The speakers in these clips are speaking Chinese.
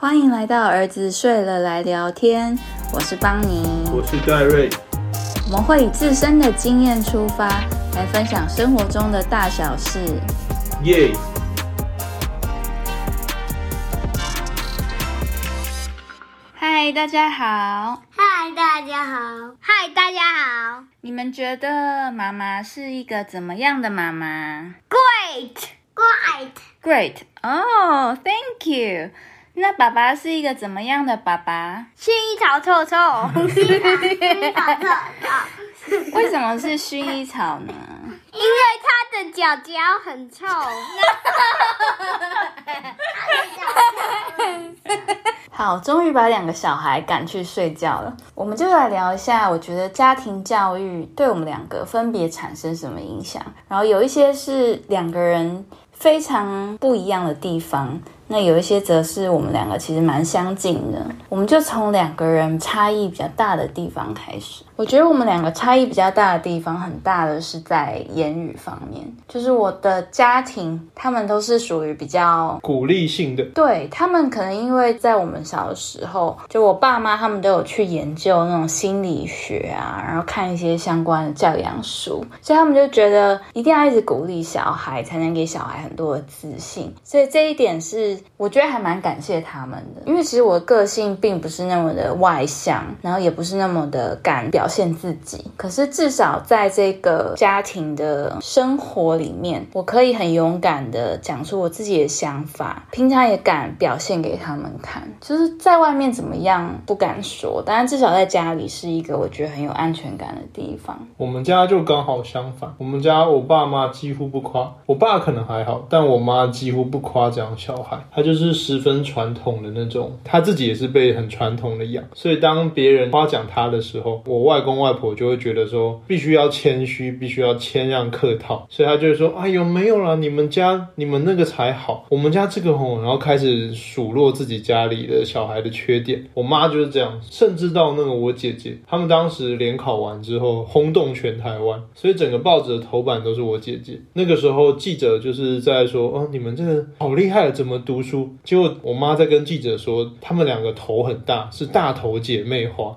欢迎来到儿子睡了来聊天，我是邦尼，我是戴瑞。我们会以自身的经验出发，来分享生活中的大小事。耶！嗨，大家好！嗨，大家好！嗨，大家好你们觉得妈妈是一个怎么样的妈妈！Great，Great，Great 哦、t h a n k you。那爸爸是一个怎么样的爸爸？薰衣草臭臭，薰衣草薰衣草臭臭，为什么是薰衣草呢？因为它的脚脚很臭。好，终于把两个小孩赶去睡觉了，我们就来聊一下，我觉得家庭教育对我们两个分别产生什么影响，然后有一些是两个人非常不一样的地方。那有一些则是我们两个其实蛮相近的，我们就从两个人差异比较大的地方开始。我觉得我们两个差异比较大的地方，很大的是在言语方面，就是我的家庭，他们都是属于比较鼓励性的，对他们可能因为在我们小的时候，就我爸妈他们都有去研究那种心理学啊，然后看一些相关的教养书，所以他们就觉得一定要一直鼓励小孩，才能给小孩很多的自信。所以这一点是我觉得还蛮感谢他们的，因为其实我的个性并不是那么的外向，然后也不是那么的敢表现自己，可是至少在这个家庭的生活里面，我可以很勇敢的讲出我自己的想法，平常也敢表现给他们看。就是在外面怎么样不敢说，但是至少在家里是一个我觉得很有安全感的地方。我们家就刚好相反，我们家我爸妈几乎不夸，我爸可能还好，但我妈几乎不夸奖小孩，她就是十分传统的那种，她自己也是被很传统的养，所以当别人夸奖她的时候，我外公外婆就会觉得说必须要谦虚，必须要谦让客套，所以她就会说：“哎呦，没有啦，你们家你们那个才好，我们家这个吼。”然后开始数落自己家里的小孩的缺点。我妈就是这样，甚至到那个我姐姐，他们当时联考完之后轰动全台湾，所以整个报纸的头版都是我姐姐。那个时候记者就是在说：“哦，你们这个好厉害，怎么读书？”结果我妈在跟记者说，他们两个头很大，是大头姐妹花。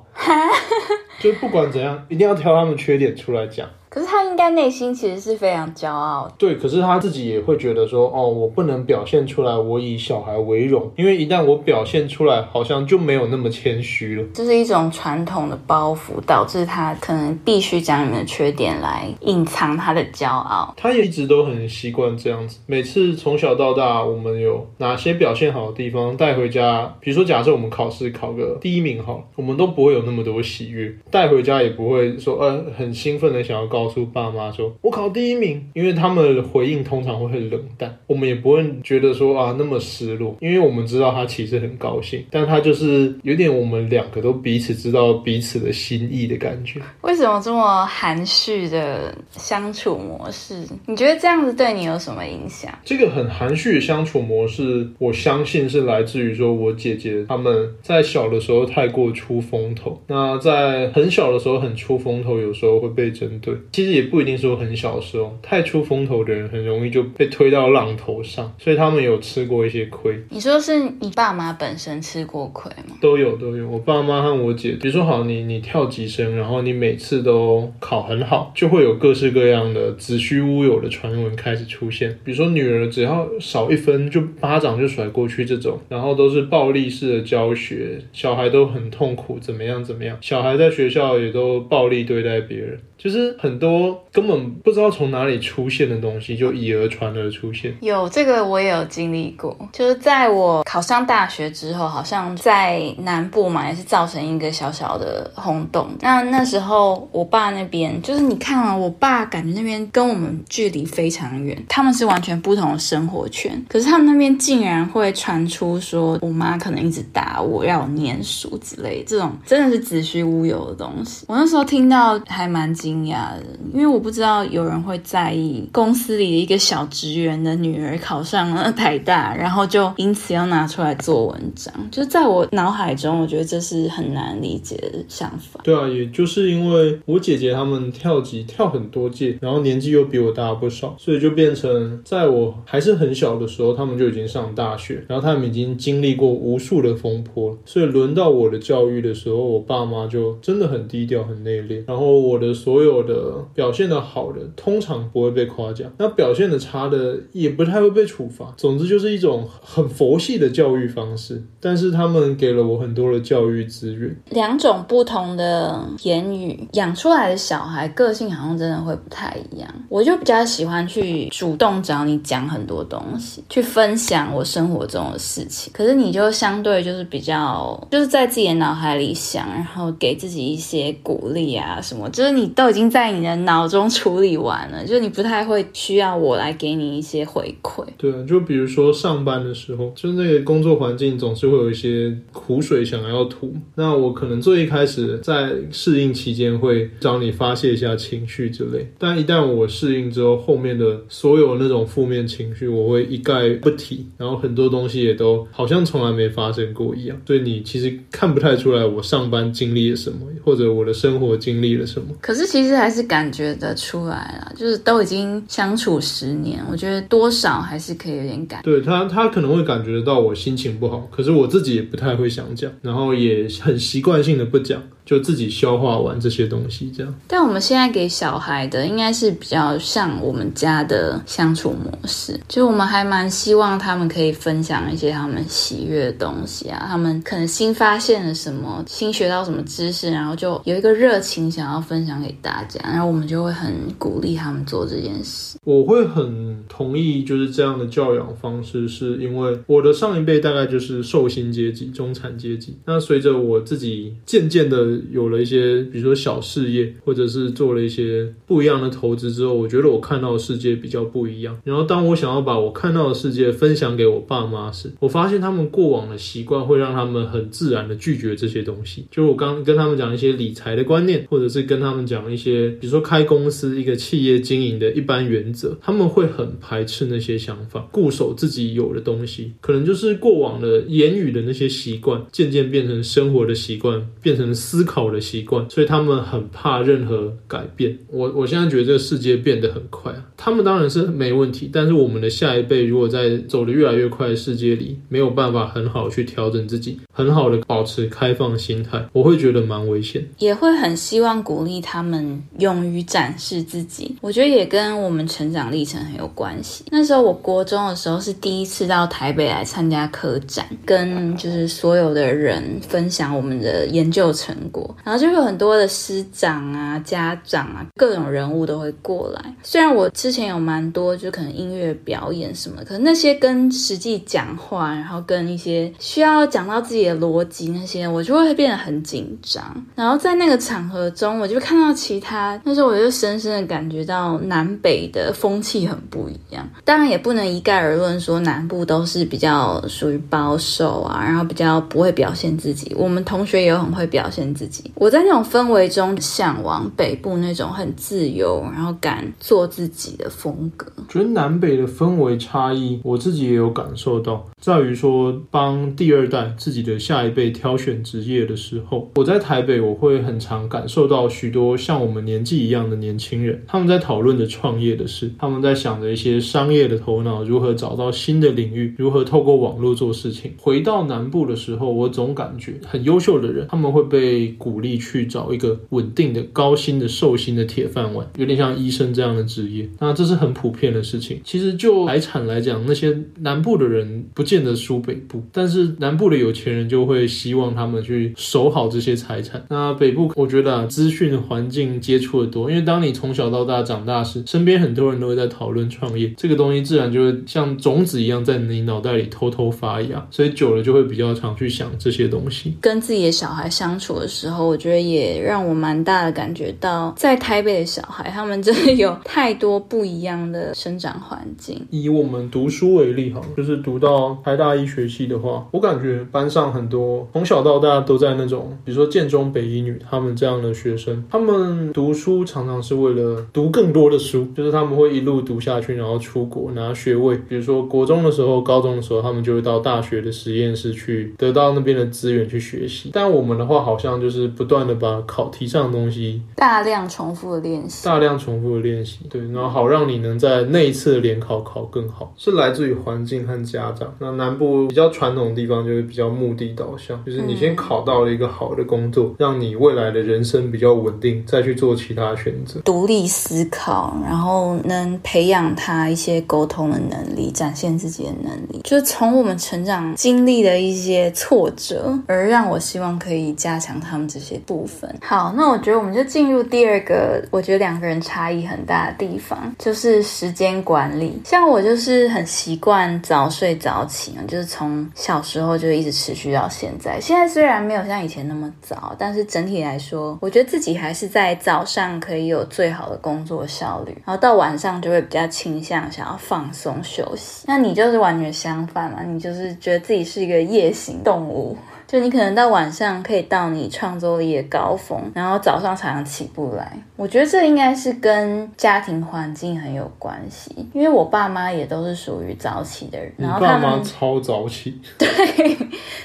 就不管怎样，一定要挑他们缺点出来讲。可是他应该内心其实是非常骄傲的。对，可是他自己也会觉得说，哦，我不能表现出来，我以小孩为荣，因为一旦我表现出来，好像就没有那么谦虚了。这是一种传统的包袱，导致他可能必须讲你们的缺点来隐藏他的骄傲。他也一直都很习惯这样子。每次从小到大，我们有哪些表现好的地方带回家，比如说假设我们考试考个第一名好，我们都不会有那么多喜悦，带回家也不会说，呃，很兴奋的想要告。告诉爸妈说：“我考第一名。”因为他们的回应通常会很冷淡，我们也不会觉得说啊那么失落，因为我们知道他其实很高兴，但他就是有点我们两个都彼此知道彼此的心意的感觉。为什么这么含蓄的相处模式？你觉得这样子对你有什么影响？这个很含蓄的相处模式，我相信是来自于说我姐姐他们在小的时候太过出风头，那在很小的时候很出风头，有时候会被针对。其实也不一定说很小的时候，太出风头的人很容易就被推到浪头上，所以他们有吃过一些亏。你说是你爸妈本身吃过亏吗？都有都有，我爸妈和我姐，比如说好，你你跳级生，然后你每次都考很好，就会有各式各样的子虚乌有的传闻开始出现。比如说女儿只要少一分就巴掌就甩过去这种，然后都是暴力式的教学，小孩都很痛苦，怎么样怎么样，小孩在学校也都暴力对待别人。就是很多根本不知道从哪里出现的东西，就以讹传讹出现。有这个我也有经历过，就是在我考上大学之后，好像在南部嘛，也是造成一个小小的轰动。那那时候我爸那边，就是你看啊，我爸感觉那边跟我们距离非常远，他们是完全不同的生活圈。可是他们那边竟然会传出说我妈可能一直打我，要我念书之类，这种真的是子虚乌有的东西。我那时候听到还蛮惊。惊讶的，因为我不知道有人会在意公司里的一个小职员的女儿考上了台大，然后就因此要拿出来做文章。就在我脑海中，我觉得这是很难理解的想法。对啊，也就是因为我姐姐她们跳级跳很多届，然后年纪又比我大不少，所以就变成在我还是很小的时候，他们就已经上大学，然后他们已经经历过无数的风波，所以轮到我的教育的时候，我爸妈就真的很低调、很内敛。然后我的所有所有的表现的好的，通常不会被夸奖；那表现的差的，也不太会被处罚。总之就是一种很佛系的教育方式。但是他们给了我很多的教育资源。两种不同的言语养出来的小孩，个性好像真的会不太一样。我就比较喜欢去主动找你讲很多东西，去分享我生活中的事情。可是你就相对就是比较就是在自己的脑海里想，然后给自己一些鼓励啊什么，就是你都已经在你的脑中处理完了，就是你不太会需要我来给你一些回馈。对啊，就比如说上班的时候，就那个工作环境总是会有一些苦水想要吐。那我可能最一开始在适应期间会找你发泄一下情绪之类，但一旦我适应之后，后面的所有那种负面情绪我会一概不提，然后很多东西也都好像从来没发生过一样。所以你其实看不太出来我上班经历了什么，或者我的生活经历了什么。可是其实还是感觉得出来了，就是都已经相处十年，我觉得多少还是可以有点感。对他，他可能会感觉得到我心情不好，可是我自己也不太会想讲，然后也很习惯性的不讲。就自己消化完这些东西，这样。但我们现在给小孩的应该是比较像我们家的相处模式，就我们还蛮希望他们可以分享一些他们喜悦的东西啊，他们可能新发现了什么，新学到什么知识，然后就有一个热情想要分享给大家，然后我们就会很鼓励他们做这件事。我会很同意就是这样的教养方式，是因为我的上一辈大概就是寿星阶级、中产阶级，那随着我自己渐渐的。有了一些，比如说小事业，或者是做了一些不一样的投资之后，我觉得我看到的世界比较不一样。然后，当我想要把我看到的世界分享给我爸妈时，我发现他们过往的习惯会让他们很自然的拒绝这些东西。就是我刚跟他们讲一些理财的观念，或者是跟他们讲一些，比如说开公司一个企业经营的一般原则，他们会很排斥那些想法，固守自己有的东西。可能就是过往的言语的那些习惯，渐渐变成生活的习惯，变成思。思考的习惯，所以他们很怕任何改变。我我现在觉得这个世界变得很快啊，他们当然是没问题，但是我们的下一辈如果在走的越来越快的世界里，没有办法很好去调整自己，很好的保持开放心态，我会觉得蛮危险。也会很希望鼓励他们勇于展示自己。我觉得也跟我们成长历程很有关系。那时候我国中的时候是第一次到台北来参加科展，跟就是所有的人分享我们的研究成果。然后就会有很多的师长啊、家长啊，各种人物都会过来。虽然我之前有蛮多，就可能音乐表演什么，可能那些跟实际讲话，然后跟一些需要讲到自己的逻辑那些，我就会变得很紧张。然后在那个场合中，我就看到其他，那时候我就深深的感觉到南北的风气很不一样。当然也不能一概而论说南部都是比较属于保守啊，然后比较不会表现自己。我们同学也很会表现自。自己我在那种氛围中向往北部那种很自由，然后敢做自己的风格。觉得南北的氛围差异，我自己也有感受到，在于说帮第二代自己的下一辈挑选职业的时候，我在台北我会很常感受到许多像我们年纪一样的年轻人，他们在讨论着创业的事，他们在想着一些商业的头脑如何找到新的领域，如何透过网络做事情。回到南部的时候，我总感觉很优秀的人，他们会被。鼓励去找一个稳定的、高薪的、寿薪的铁饭碗，有点像医生这样的职业。那这是很普遍的事情。其实就财产来讲，那些南部的人不见得输北部，但是南部的有钱人就会希望他们去守好这些财产。那北部，我觉得啊，资讯环境接触的多，因为当你从小到大长大时，身边很多人都会在讨论创业，这个东西自然就会像种子一样在你脑袋里偷偷发芽，所以久了就会比较常去想这些东西。跟自己的小孩相处的时候。时候，我觉得也让我蛮大的感觉到，在台北的小孩，他们真的有太多不一样的生长环境。以我们读书为例，哈，就是读到台大医学系的话，我感觉班上很多从小到大都在那种，比如说建中、北一女他们这样的学生，他们读书常常是为了读更多的书，就是他们会一路读下去，然后出国拿学位。比如说国中的时候、高中的时候，他们就会到大学的实验室去得到那边的资源去学习。但我们的话，好像就不断的把考题上的东西大量重复的练习，大量重复的练习，对，然后好让你能在那一次的联考考更好，是来自于环境和家长。那南部比较传统的地方就是比较目的导向，就是你先考到了一个好的工作，让你未来的人生比较稳定，再去做其他选择。独立思考，然后能培养他一些沟通的能力，展现自己的能力，就是从我们成长经历的一些挫折，而让我希望可以加强他们这些部分。好，那我觉得我们就进入第二个，我觉得两个人差异很大的地方，就是时间管理。像我就是很习惯早睡早起，就是从小时候就一直持续到现在。现在虽然没有像以前那么早，但是整体来说，我觉得自己还是在早上可以有最好的工作效率，然后到晚上就会比较倾向想要放松休息。那你就是完全相反嘛，你就是觉得自己是一个夜行动物。就你可能到晚上可以到你创作力的高峰，然后早上常常起不来。我觉得这应该是跟家庭环境很有关系，因为我爸妈也都是属于早起的人，你然后他爸妈们超早起，对，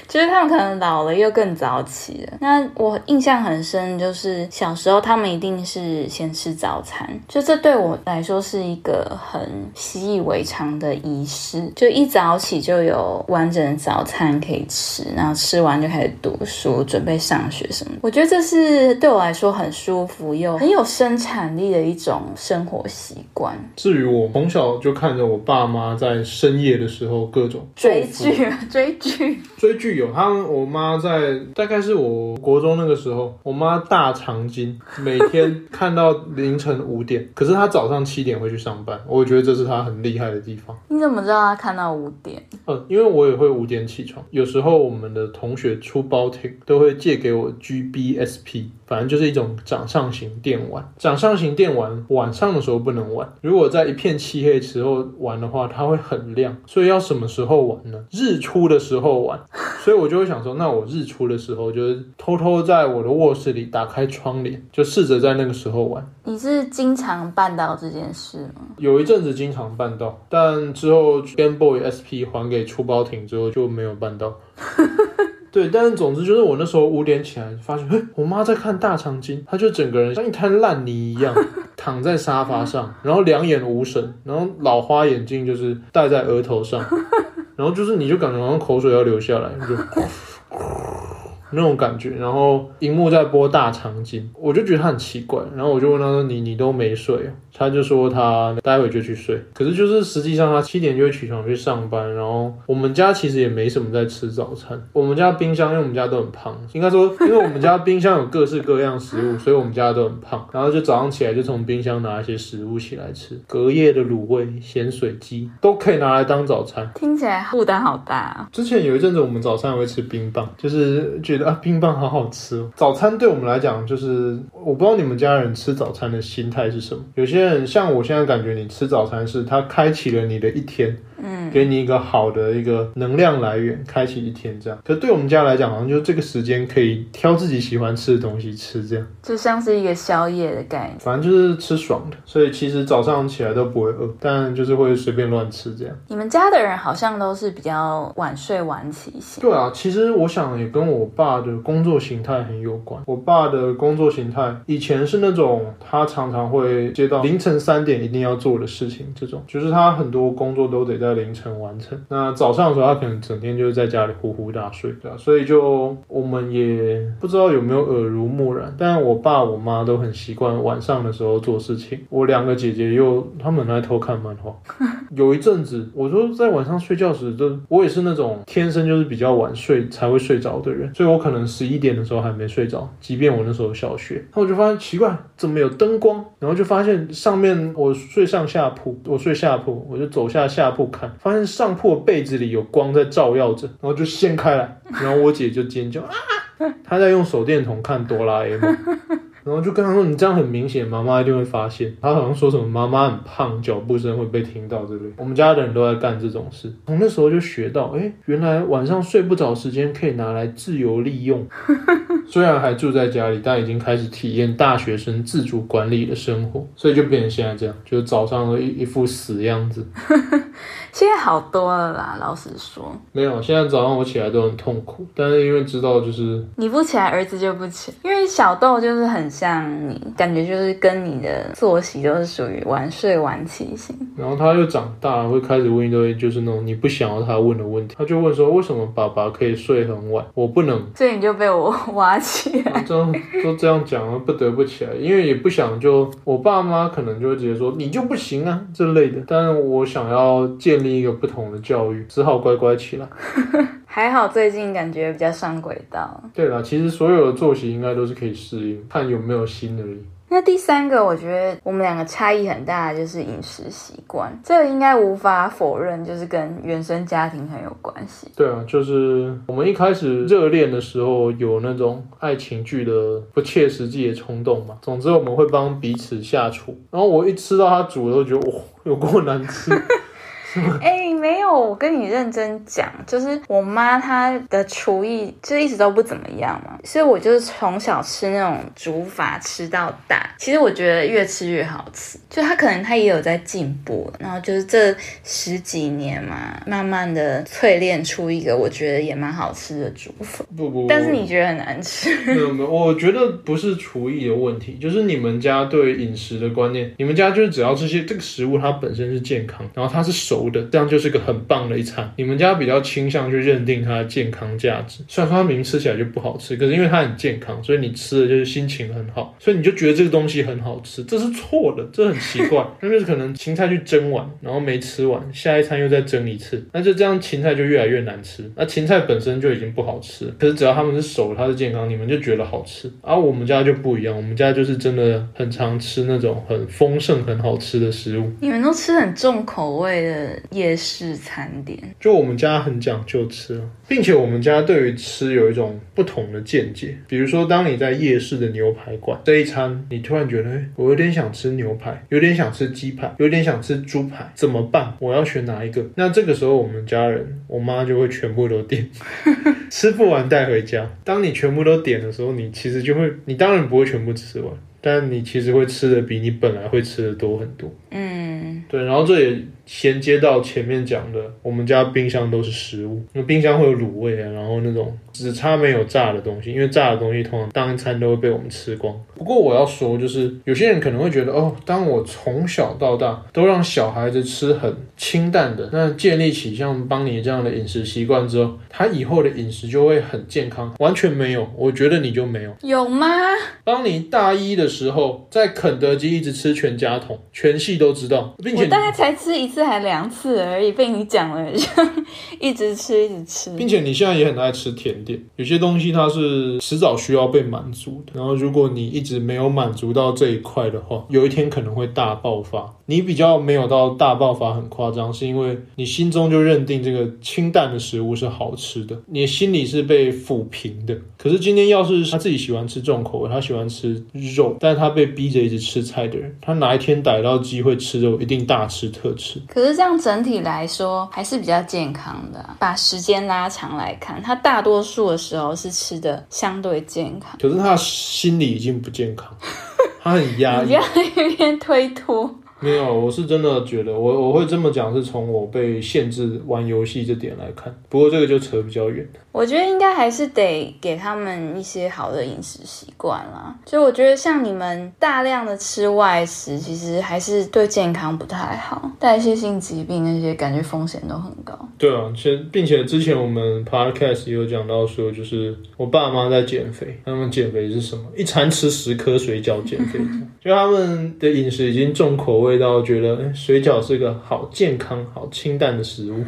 就是他们可能老了又更早起了。那我印象很深，就是小时候他们一定是先吃早餐，就这对我来说是一个很习以为常的仪式，就一早起就有完整的早餐可以吃，然后吃完就开始读书，准备上学什么。我觉得这是对我来说很舒服又很有生产力的一种生活习惯。至于我从小就看着我爸妈在深夜的时候各种追剧，追剧，追剧有，他们我妈在大概是我国中那个时候，我妈大长今，每天看到凌晨五点，可是她早上七点会去上班，我觉得这是她很厉害的地方。你怎么知道她看到五点？嗯，因为我也会五点起床，有时候我们的同学出包厅都会借给我 GBSP，反正就是一种掌上型电玩。掌上型电玩晚上的时候不能玩，如果在一片漆黑时候玩的话，它会很亮，所以要什么时候玩呢？日出的时候玩。所以我就会想说，那我日出的时候就是偷偷在我的卧室里打开窗帘，就试着在那个时候玩。你是经常办到这件事吗？有一阵子经常办到，但之后 Game Boy SP 还给出包艇之后就没有办到。对，但是总之就是我那时候五点起来，发现，嘿，我妈在看大长今，她就整个人像一滩烂泥一样 躺在沙发上，然后两眼无神，然后老花眼镜就是戴在额头上，然后就是你就感觉好像口水要流下来，你就。那种感觉，然后荧幕在播大场景，我就觉得他很奇怪，然后我就问他说：“你你都没睡啊？”他就说他待会就去睡，可是就是实际上他七点就会起床去上班，然后我们家其实也没什么在吃早餐，我们家冰箱因为我们家都很胖，应该说因为我们家冰箱有各式各样食物，所以我们家都很胖，然后就早上起来就从冰箱拿一些食物起来吃，隔夜的卤味、咸水鸡都可以拿来当早餐。听起来负担好大啊！之前有一阵子，我们早餐也会吃冰棒，就是觉得啊，冰棒好好吃。早餐对我们来讲，就是我不知道你们家人吃早餐的心态是什么。有些人像我现在感觉，你吃早餐是它开启了你的一天，嗯，给你一个好的一个能量来源，开启一天这样。可对我们家来讲，好像就这个时间可以挑自己喜欢吃的东西吃，这样。就像是一个宵夜的概念。反正就是吃爽的，所以其实早上起来都不会饿，但就是会随便乱吃这样。你们家的人好像都是比较晚睡晚起型。对啊，其实我想也跟我爸的工作形态很有关。我爸的工作形态以前是那种他常常会接到凌晨三点一定要做的事情，这种就是他很多工作都得在凌晨完成。那早上的时候，他可能整天就是在家里呼呼大睡，对啊，所以就我们也不知道有没有耳濡目染，但我爸我妈都很习惯晚上的时候做事情。我两个姐姐又他们很爱偷看漫画，有一阵子，我说在晚上睡觉时，就我也是那种天生就是比较晚睡才会睡着的人，所以我可能十一点的时候还没睡着，即便我那时候小学，然后我就发现奇怪，怎么有灯光？然后就发现上面我睡上下铺，我睡下铺，我就走下下铺看，发现上铺的被子里有光在照耀着，然后就掀开来，然后我姐就尖叫啊。她在用手电筒看哆啦 A 梦。然后就跟他说：“你这样很明显，妈妈一定会发现。”他好像说什么妈妈很胖，脚步声会被听到，对不对？我们家的人都在干这种事。从那时候就学到，哎，原来晚上睡不着时间可以拿来自由利用。虽然还住在家里，但已经开始体验大学生自主管理的生活，所以就变成现在这样，就早上的一一副死样子。现在好多了啦，老实说。没有，现在早上我起来都很痛苦，但是因为知道就是你不起来，儿子就不起，因为小豆就是很像你，感觉就是跟你的作息都是属于晚睡晚起型。然后他又长大了，会开始问一堆就是那种你不想要他问的问题。他就问说：为什么爸爸可以睡很晚，我不能？所以你就被我挖起来。这样都这样讲了，不得不起来，因为也不想就我爸妈可能就会直接说你就不行啊这类的。但是我想要建立一个不同的教育，只好乖乖起来。还好最近感觉比较上轨道。对了，其实所有的作息应该都是可以适应，看有没有新而已。那第三个，我觉得我们两个差异很大的就是饮食习惯，这个应该无法否认，就是跟原生家庭很有关系。对啊，就是我们一开始热恋的时候有那种爱情剧的不切实际的冲动嘛。总之我们会帮彼此下厨，然后我一吃到他煮的，都觉得哇，有够难吃。哎，没有，我跟你认真讲，就是我妈她的厨艺就一直都不怎么样嘛，所以我就是从小吃那种煮法吃到大。其实我觉得越吃越好吃，就她可能她也有在进步，然后就是这十几年嘛，慢慢的淬炼出一个我觉得也蛮好吃的煮法。不不，但是你觉得很难吃？没有没有，我觉得不是厨艺的问题，就是你们家对饮食的观念，你们家就是只要这些这个食物它本身是健康，然后它是熟的，这样就是个很棒的一餐。你们家比较倾向去认定它的健康价值，虽然说它明明吃起来就不好吃，可是因为它很健康，所以你吃的就是心情很好，所以你就觉得这个东西很好吃，这是错的，这很奇怪。那就是可能芹菜去蒸完，然后没吃完，下一餐又再蒸一次，那就这样芹菜就越来越难吃。那芹菜本身就已经不好吃，可是只要他们是熟，它是健康，你们就觉得好吃。而我们家就不一样，我们家就是真的很常吃那种很丰盛、很好吃的食物。你们都吃很重口味的夜市餐点，就我们家很讲究吃，并且我们家对于吃有一种不同的见解。比如说，当你在夜市的牛排馆这一餐，你突然觉得，哎，我有点想吃牛排，有点想吃鸡排，有点想吃猪排，怎么办？我要选哪一个？那这个时候，我们家人，我妈就会全部都点，吃不完带回家。当你全部都点的时候，你其实就会，你当然不会全部吃完，但你其实会吃的比你本来会吃的多很多。嗯，对，然后这也衔接到前面讲的，我们家冰箱都是食物，因为冰箱会有卤味啊，然后那种只差没有炸的东西，因为炸的东西通常当一餐都会被我们吃光。不过我要说，就是有些人可能会觉得，哦，当我从小到大都让小孩子吃很清淡的，那建立起像邦尼这样的饮食习惯之后，他以后的饮食就会很健康，完全没有，我觉得你就没有。有吗？邦尼大一的时候，在肯德基一直吃全家桶，全系都知道，我大概才吃一次还两次而已，被你讲了，一直吃一直吃，并且你现在也很爱吃甜点，有些东西它是迟早需要被满足的。然后如果你一直没有满足到这一块的话，有一天可能会大爆发。你比较没有到大爆发很夸张，是因为你心中就认定这个清淡的食物是好吃的，你的心里是被抚平的。可是今天要是他自己喜欢吃重口味，他喜欢吃肉，但是他被逼着一直吃菜的人，他哪一天逮到机会吃肉，一定大吃特吃。可是这样整体来说还是比较健康的啊、把时间拉长来看，他大多数的时候是吃的相对健康。可是他心理已经不健康，他很压抑你不。要在那边推脱。没有，我是真的觉得，我我会这么讲，是从我被限制玩游戏这点来看。不过这个就扯比较远。我觉得应该还是得给他们一些好的饮食习惯啦。所以我觉得像你们大量的吃外食，其实还是对健康不太好，代谢性疾病那些感觉风险都很高。对啊，其实并且之前我们 podcast 也有讲到说，就是我爸妈在减肥，他们减肥是什么？一餐吃十颗水饺减肥，就他们的饮食已经重口味到觉得哎水饺是个好健康、好清淡的食物。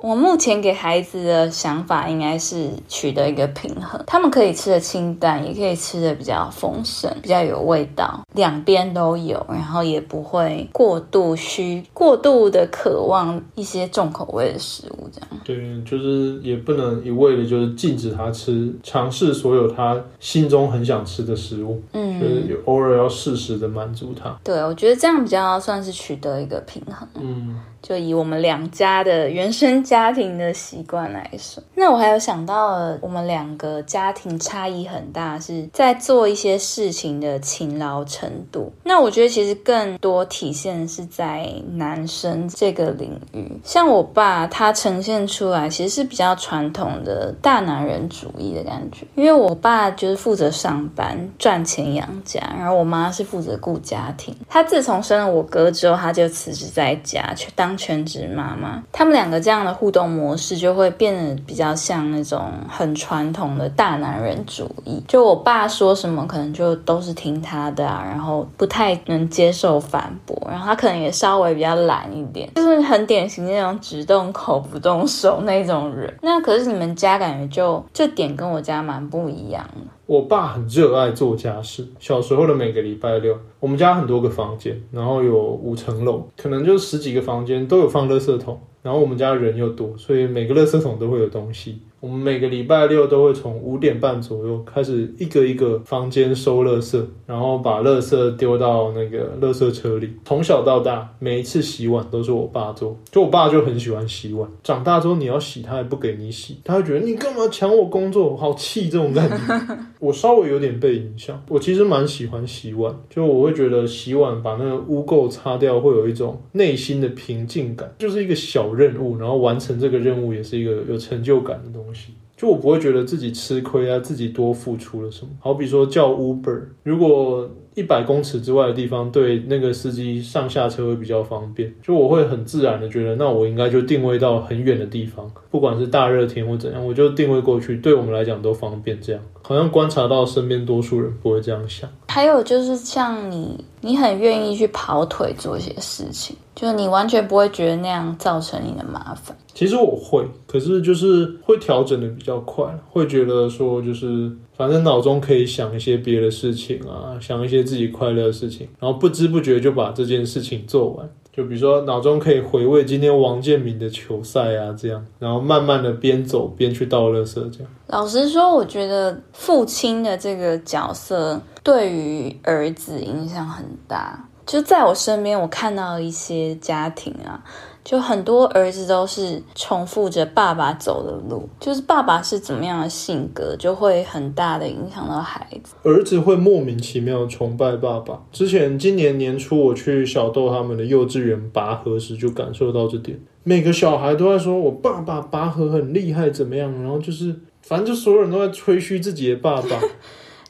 我目前给孩子的想法应该是取得一个平衡，他们可以吃的清淡，也可以吃的比较丰盛，比较有味道，两边都有，然后也不会过度需、过度的渴望一些重口味的食物，这样。对，就是也不能一味的就是禁止他吃，尝试所有他心中很想吃的食物，嗯，就是有偶尔要适时的满足他。对，我觉得这样比较算是取得一个平衡。嗯，就以我们两家的原生家庭的习惯来说，那我还有想到了，我们两个家庭差异很大，是在做一些事情的勤劳程度。那我觉得其实更多体现是在男生这个领域，像我爸他呈现出来其实是比较传统的大男人主义的感觉，因为我爸就是负责上班赚钱养家，然后我妈是负责顾家庭。他自从生了我哥之后，他就辞职在家去当全职妈妈。他们两个这样的互动模式就会变得比较像那种很传统的大男人主义。就我爸说什么，可能就都是听他的啊，然后不太能接受反驳，然后他可能也稍微比较懒一点，就是很典型那种只动口不动手那种人。那可是你们家感觉就这点跟我家蛮不一样的。我爸很热爱做家事。小时候的每个礼拜六，我们家很多个房间，然后有五层楼，可能就十几个房间都有放垃圾桶。然后我们家人又多，所以每个垃圾桶都会有东西。我们每个礼拜六都会从五点半左右开始一个一个房间收垃圾，然后把垃圾丢到那个垃圾车里。从小到大，每一次洗碗都是我爸做，就我爸就很喜欢洗碗。长大之后你要洗，他也不给你洗，他会觉得你干嘛抢我工作，好气这种感觉。我稍微有点被影响，我其实蛮喜欢洗碗，就我会觉得洗碗把那个污垢擦掉，会有一种内心的平静感，就是一个小任务，然后完成这个任务也是一个有成就感的东西。就我不会觉得自己吃亏啊，自己多付出了什么。好比说叫 Uber，如果一百公尺之外的地方对那个司机上下车会比较方便，就我会很自然的觉得，那我应该就定位到很远的地方，不管是大热天或怎样，我就定位过去，对我们来讲都方便。这样好像观察到身边多数人不会这样想。还有就是像你，你很愿意去跑腿做一些事情，就是你完全不会觉得那样造成你的麻烦。其实我会，可是就是会调整的比较快，会觉得说就是反正脑中可以想一些别的事情啊，想一些自己快乐的事情，然后不知不觉就把这件事情做完。就比如说脑中可以回味今天王建民的球赛啊，这样，然后慢慢的边走边去倒垃圾，这样。老实说，我觉得父亲的这个角色对于儿子影响很大。就在我身边，我看到一些家庭啊。就很多儿子都是重复着爸爸走的路，就是爸爸是怎么样的性格，就会很大的影响到孩子。儿子会莫名其妙崇拜爸爸。之前今年年初我去小豆他们的幼稚园拔河时，就感受到这点。每个小孩都在说我爸爸拔河很厉害，怎么样？然后就是反正就所有人都在吹嘘自己的爸爸。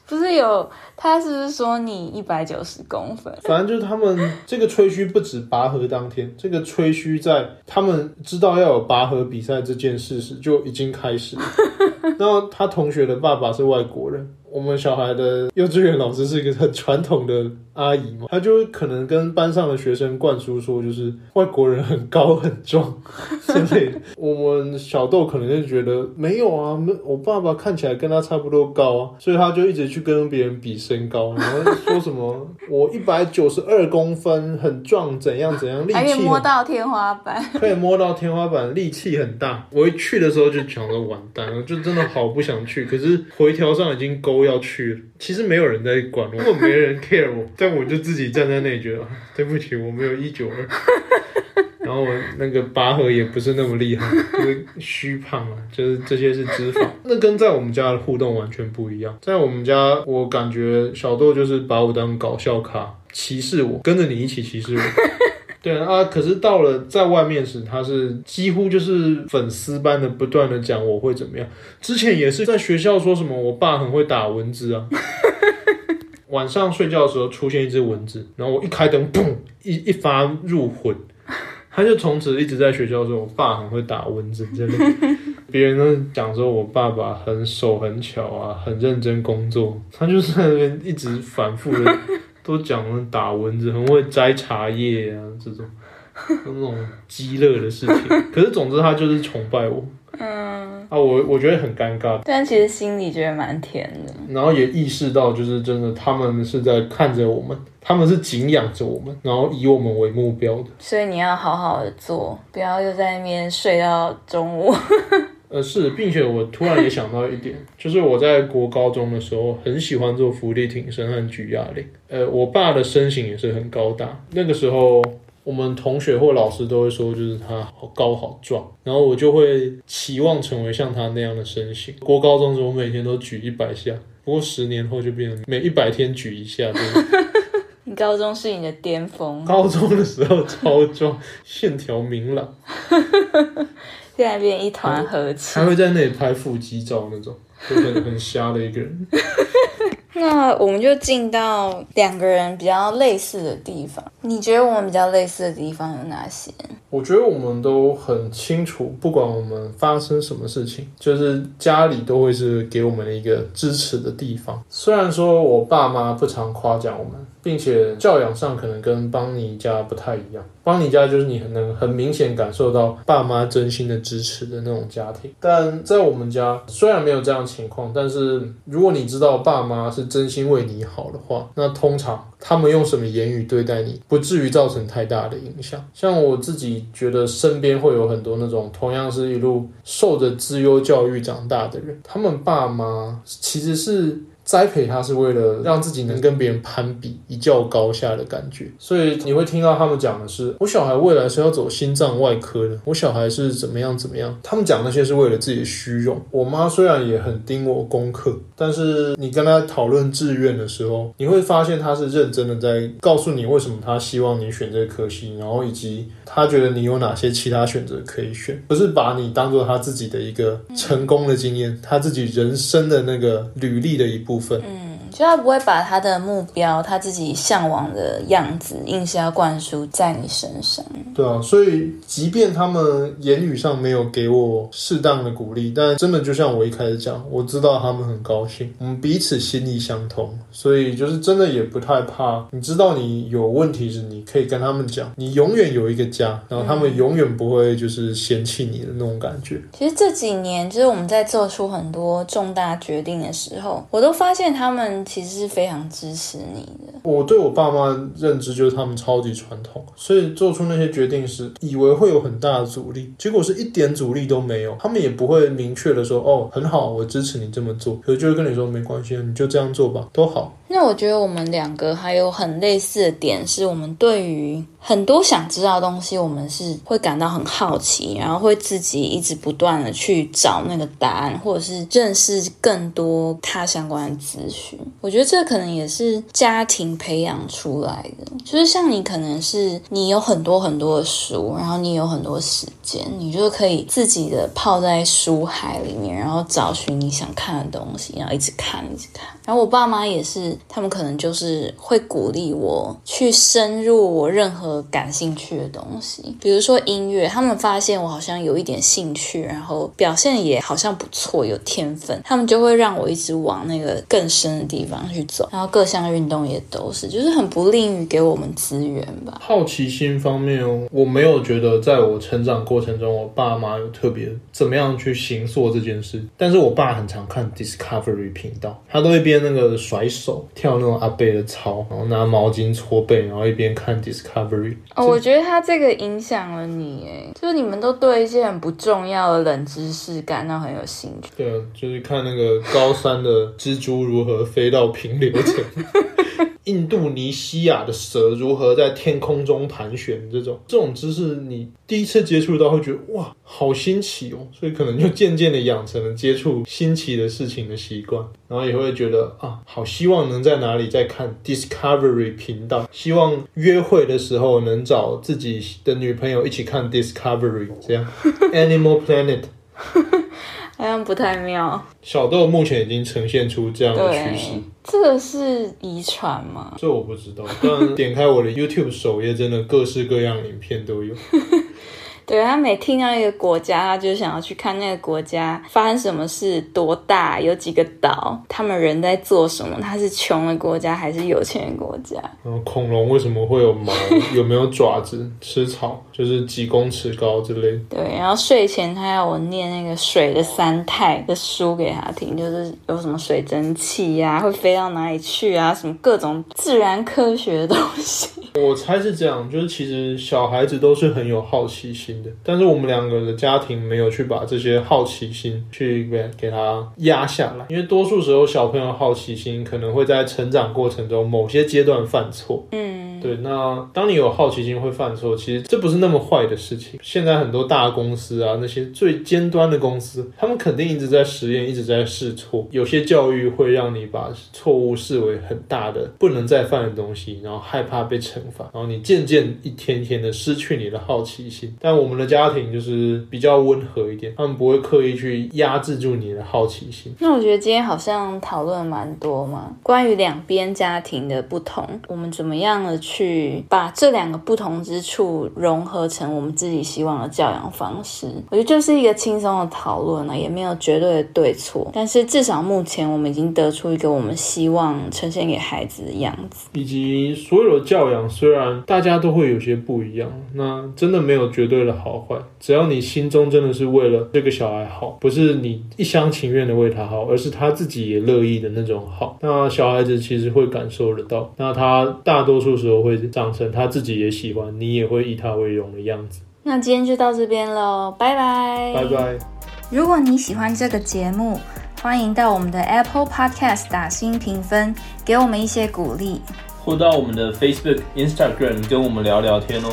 不是有他是不是说你一百九十公分？反正就是他们这个吹嘘不止拔河当天，这个吹嘘在他们知道要有拔河比赛这件事时就已经开始了。然后他同学的爸爸是外国人，我们小孩的幼稚园老师是一个很传统的阿姨嘛，她就可能跟班上的学生灌输说，就是外国人很高很壮 之类的。我们小豆可能就觉得没有啊，没我爸爸看起来跟他差不多高啊，所以他就一直去跟别人比身高，然后说什么 我一百九十二公分，很壮，怎样怎样，力还可以气摸到天花板。可以摸到天花板，力气很大。我一去的时候就想着完蛋了，就真的好不想去。可是回调上已经勾都要去，其实没有人在管我，没人 care 我，但我就自己站在那里觉得，对不起，我没有一九二。然后我那个拔河也不是那么厉害，就是虚胖啊，就是这些是脂肪。那跟在我们家的互动完全不一样。在我们家，我感觉小豆就是把我当搞笑咖，歧视我，跟着你一起歧视我。对啊，可是到了在外面时，他是几乎就是粉丝般的不断的讲我会怎么样。之前也是在学校说什么我爸很会打蚊子啊，晚上睡觉的时候出现一只蚊子，然后我一开灯，砰，一一发入魂，他就从此一直在学校说我爸很会打蚊子，真的。别人都讲说我爸爸很手很巧啊，很认真工作，他就在那边一直反复的都讲了打蚊子，很会摘茶叶啊这种那种鸡肋的事情。可是总之他就是崇拜我，嗯，啊，我我觉得很尴尬，但其实心里觉得蛮甜的。然后也意识到，就是真的，他们是在看着我们，他们是敬仰着我们，然后以我们为目标的。所以你要好好的做，不要又在那边睡到中午。呃，是，并且我突然也想到一点，就是我在国高中的时候很喜欢做浮力挺身和举哑铃。呃，我爸的身形也是很高大，那个时候我们同学或老师都会说，就是他好高好壮，然后我就会期望成为像他那样的身形。国高中时我每天都举一百下，不过十年后就变成每一百天举一下。你高中是你的巅峰，高中的时候超壮，线条明朗。现在变一团和气，还会在那里拍腹肌照那种，就 很很瞎的一个人。那我们就进到两个人比较类似的地方。你觉得我们比较类似的地方有哪些？我觉得我们都很清楚，不管我们发生什么事情，就是家里都会是给我们一个支持的地方。虽然说我爸妈不常夸奖我们。并且教养上可能跟邦尼家不太一样，邦尼家就是你很能很明显感受到爸妈真心的支持的那种家庭。但在我们家虽然没有这样情况，但是如果你知道爸妈是真心为你好的话，那通常他们用什么言语对待你，不至于造成太大的影响。像我自己觉得身边会有很多那种同样是一路受着资优教育长大的人，他们爸妈其实是。栽培他是为了让自己能跟别人攀比，一较高下的感觉。所以你会听到他们讲的是：我小孩未来是要走心脏外科的，我小孩是怎么样怎么样。他们讲那些是为了自己的虚荣。我妈虽然也很盯我功课，但是你跟她讨论志愿的时候，你会发现她是认真的在告诉你为什么她希望你选这个科系，然后以及他觉得你有哪些其他选择可以选，不是把你当做他自己的一个成功的经验，他自己人生的那个履历的一部。分，就他不会把他的目标、他自己向往的样子硬是要灌输在你身上。对啊，所以即便他们言语上没有给我适当的鼓励，但真的就像我一开始讲，我知道他们很高兴，我们彼此心意相通，所以就是真的也不太怕。你知道你有问题时，你可以跟他们讲，你永远有一个家，然后他们永远不会就是嫌弃你的那种感觉。其实这几年，就是我们在做出很多重大决定的时候，我都发。发现他们其实是非常支持你的。我对我爸妈认知就是他们超级传统，所以做出那些决定时，以为会有很大的阻力，结果是一点阻力都没有。他们也不会明确的说：“哦，很好，我支持你这么做。”可是就会跟你说：“没关系，你就这样做吧，都好。”那我觉得我们两个还有很类似的点，是我们对于很多想知道的东西，我们是会感到很好奇，然后会自己一直不断的去找那个答案，或者是认识更多它相关的资讯。我觉得这可能也是家庭培养出来的，就是像你可能是你有很多很多的书，然后你有很多时间，你就可以自己的泡在书海里面，然后找寻你想看的东西，然后一直看，一直看。然后我爸妈也是。他们可能就是会鼓励我去深入我任何感兴趣的东西，比如说音乐。他们发现我好像有一点兴趣，然后表现也好像不错，有天分，他们就会让我一直往那个更深的地方去走。然后各项运动也都是，就是很不利于给我们资源吧。好奇心方面，我没有觉得在我成长过程中，我爸妈有特别怎么样去行塑这件事。但是我爸很常看 Discovery 频道，他都会边那个甩手。跳那种阿贝的操，然后拿毛巾搓背，然后一边看 Discovery。哦，我觉得他这个影响了你，哎，就是你们都对一些很不重要的冷知识感到很有兴趣。对啊，就是看那个高山的蜘蛛如何飞到平流层。印度尼西亚的蛇如何在天空中盘旋？这种这种知识，你第一次接触到会觉得哇，好新奇哦，所以可能就渐渐的养成了接触新奇的事情的习惯，然后也会觉得啊，好希望能在哪里再看 Discovery 频道，希望约会的时候能找自己的女朋友一起看 Discovery，这样 Animal Planet。好像不太妙。小豆目前已经呈现出这样的趋势，这个是遗传吗？这我不知道。但点开我的 YouTube 首页，真的各式各样影片都有。对他每听到一个国家，他就想要去看那个国家发生什么事，多大，有几个岛，他们人在做什么，他是穷的国家还是有钱的国家？然后恐龙为什么会有毛？有没有爪子？吃草就是几公尺高之类的。对，然后睡前他要我念那个水的三态的书给他听，就是有什么水蒸气呀、会飞到哪里去啊，什么各种自然科学的东西。我猜是这样，就是其实小孩子都是很有好奇心的，但是我们两个的家庭没有去把这些好奇心去给给他压下来，因为多数时候小朋友好奇心可能会在成长过程中某些阶段犯错。嗯，对，那当你有好奇心会犯错，其实这不是那么坏的事情。现在很多大公司啊，那些最尖端的公司，他们肯定一直在实验，一直在试错。有些教育会让你把错误视为很大的、不能再犯的东西，然后害怕被惩罚，然后你渐渐一天天的失去你的好奇心。但我们的家庭就是比较温和一点，他们不会刻意去压制住你的好奇心。那我觉得今天好像讨论蛮多嘛，关于两边家庭的不同，我们怎么样的去去把这两个不同之处融合成我们自己希望的教养方式？我觉得就是一个轻松的讨论了，也没有绝对的对错，但是至少目前我们已经得出一个我们希望呈现给孩子的样子。以及所有的教养，虽然大家都会有些不一样，那真的没有绝对的好坏。只要你心中真的是为了这个小孩好，不是你一厢情愿的为他好，而是他自己也乐意的那种好，那小孩子其实会感受得到。那他大多数时候会长成他自己也喜欢，你也会以他为荣的样子。那今天就到这边喽，拜拜，拜拜。如果你喜欢这个节目，欢迎到我们的 Apple Podcast 打新评分，给我们一些鼓励。或到我们的 Facebook、Instagram 跟我们聊聊天哦。